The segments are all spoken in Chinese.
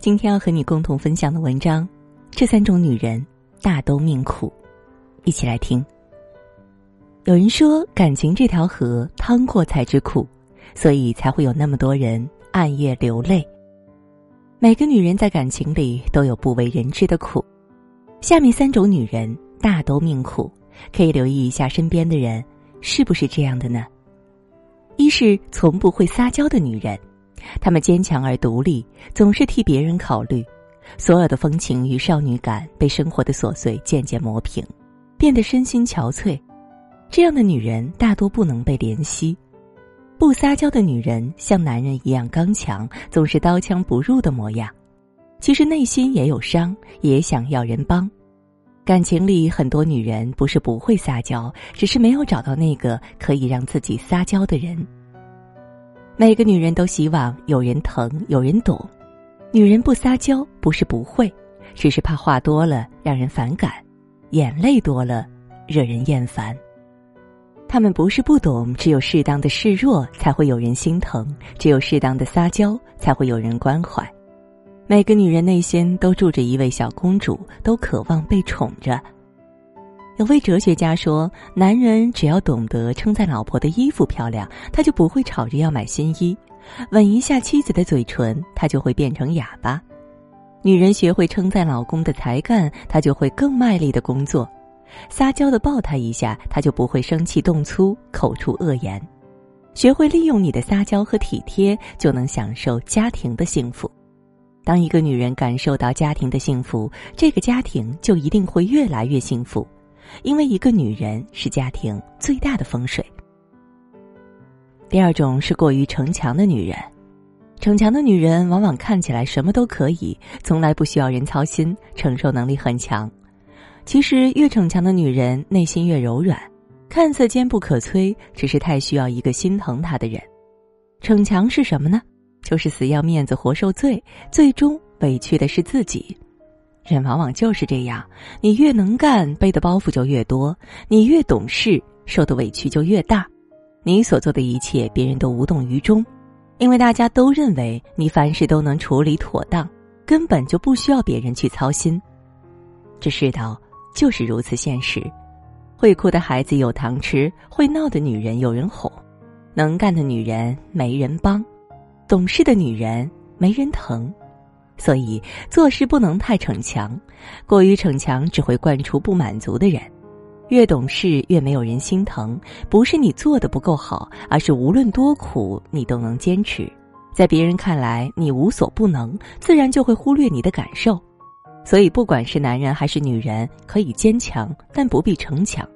今天要和你共同分享的文章，这三种女人大都命苦，一起来听。有人说，感情这条河趟过才知苦，所以才会有那么多人暗夜流泪。每个女人在感情里都有不为人知的苦，下面三种女人大都命苦，可以留意一下身边的人是不是这样的呢？一是从不会撒娇的女人。她们坚强而独立，总是替别人考虑，所有的风情与少女感被生活的琐碎渐渐磨平，变得身心憔悴。这样的女人大多不能被怜惜。不撒娇的女人像男人一样刚强，总是刀枪不入的模样，其实内心也有伤，也想要人帮。感情里很多女人不是不会撒娇，只是没有找到那个可以让自己撒娇的人。每个女人都希望有人疼，有人懂。女人不撒娇不是不会，只是怕话多了让人反感，眼泪多了惹人厌烦。她们不是不懂，只有适当的示弱才会有人心疼，只有适当的撒娇才会有人关怀。每个女人内心都住着一位小公主，都渴望被宠着。有位哲学家说：“男人只要懂得称赞老婆的衣服漂亮，他就不会吵着要买新衣；吻一下妻子的嘴唇，他就会变成哑巴；女人学会称赞老公的才干，她就会更卖力的工作；撒娇的抱他一下，他就不会生气动粗，口出恶言；学会利用你的撒娇和体贴，就能享受家庭的幸福。当一个女人感受到家庭的幸福，这个家庭就一定会越来越幸福。”因为一个女人是家庭最大的风水。第二种是过于逞强的女人，逞强的女人往往看起来什么都可以，从来不需要人操心，承受能力很强。其实越逞强的女人内心越柔软，看似坚不可摧，只是太需要一个心疼她的人。逞强是什么呢？就是死要面子活受罪，最终委屈的是自己。人往往就是这样，你越能干，背的包袱就越多；你越懂事，受的委屈就越大。你所做的一切，别人都无动于衷，因为大家都认为你凡事都能处理妥当，根本就不需要别人去操心。这世道就是如此现实：会哭的孩子有糖吃，会闹的女人有人哄，能干的女人没人帮，懂事的女人没人疼。所以做事不能太逞强，过于逞强只会惯出不满足的人。越懂事越没有人心疼，不是你做的不够好，而是无论多苦你都能坚持。在别人看来你无所不能，自然就会忽略你的感受。所以不管是男人还是女人，可以坚强，但不必逞强。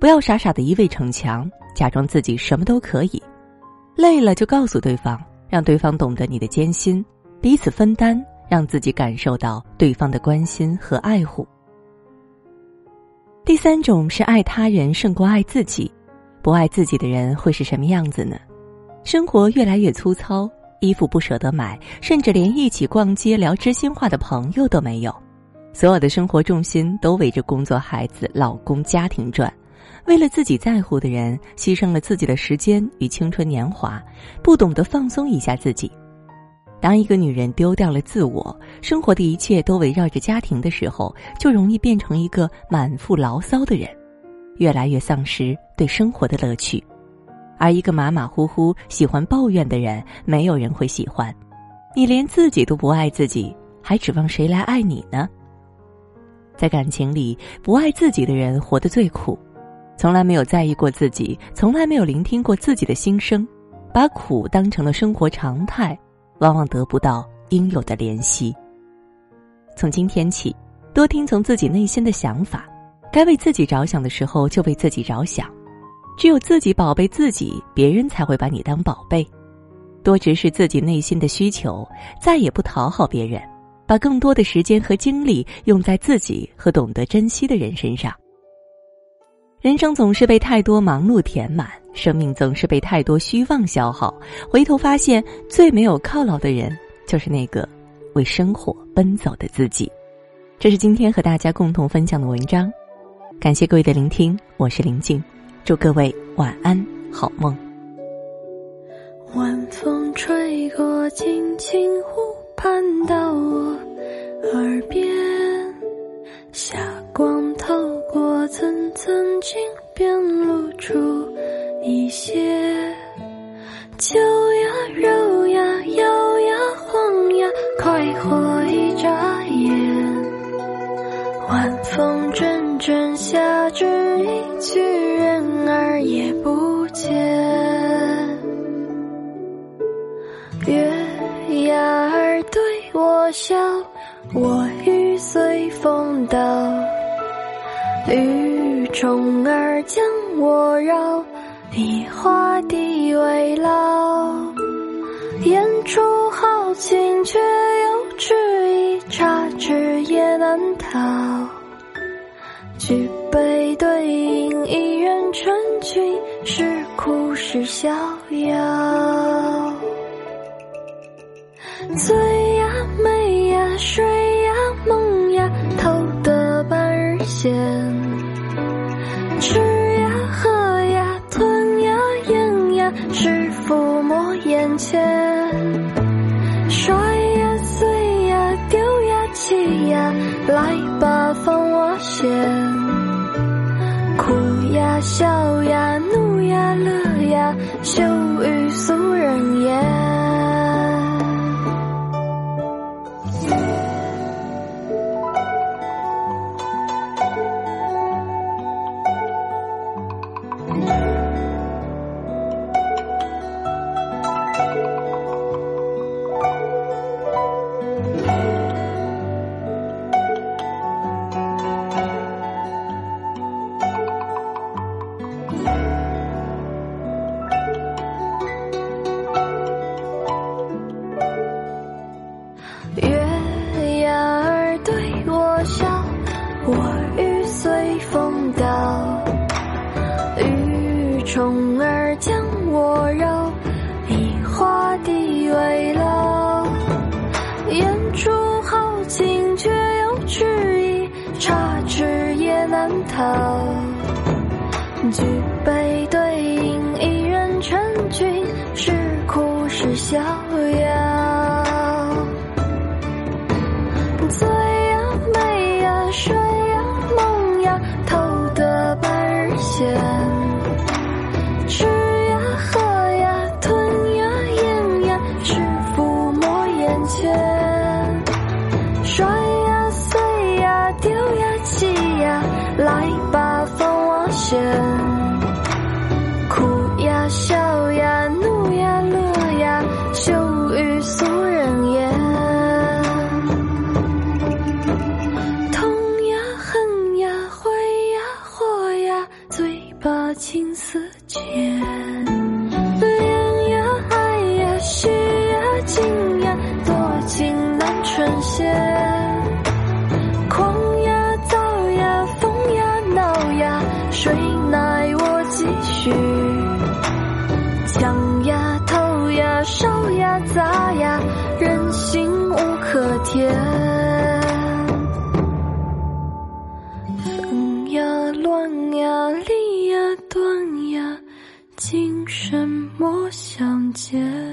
不要傻傻的一味逞强，假装自己什么都可以。累了就告诉对方，让对方懂得你的艰辛，彼此分担。让自己感受到对方的关心和爱护。第三种是爱他人胜过爱自己，不爱自己的人会是什么样子呢？生活越来越粗糙，衣服不舍得买，甚至连一起逛街聊知心话的朋友都没有，所有的生活重心都围着工作、孩子、老公、家庭转，为了自己在乎的人，牺牲了自己的时间与青春年华，不懂得放松一下自己。当一个女人丢掉了自我，生活的一切都围绕着家庭的时候，就容易变成一个满腹牢骚的人，越来越丧失对生活的乐趣。而一个马马虎虎、喜欢抱怨的人，没有人会喜欢。你连自己都不爱自己，还指望谁来爱你呢？在感情里，不爱自己的人活得最苦，从来没有在意过自己，从来没有聆听过自己的心声，把苦当成了生活常态。往往得不到应有的怜惜。从今天起，多听从自己内心的想法，该为自己着想的时候就为自己着想。只有自己宝贝自己，别人才会把你当宝贝。多直视自己内心的需求，再也不讨好别人，把更多的时间和精力用在自己和懂得珍惜的人身上。人生总是被太多忙碌填满，生命总是被太多虚妄消耗。回头发现，最没有犒劳的人，就是那个为生活奔走的自己。这是今天和大家共同分享的文章，感谢各位的聆听，我是林静，祝各位晚安，好梦。晚风吹过青青湖。攀到我耳边，霞光透过层层金边，露出一些秋呀、肉呀、摇呀、晃呀，快活一眨眼。晚风阵阵，下至一去，人儿也不见。月牙儿对我笑，我欲随风倒。雨虫儿将我绕，以花地为牢。演出豪情，却又迟疑，差之也难逃。举杯对饮，一人成群，是哭是逍遥。醉呀，美呀，睡来吧，放我先。哭呀，笑呀，怒呀，乐呀，羞于俗人言。雨虫儿将我绕，以花地为牢。言出豪情，却又迟疑，插翅也难逃。举杯对饮，分呀，乱呀，离呀，断呀，今生莫相见。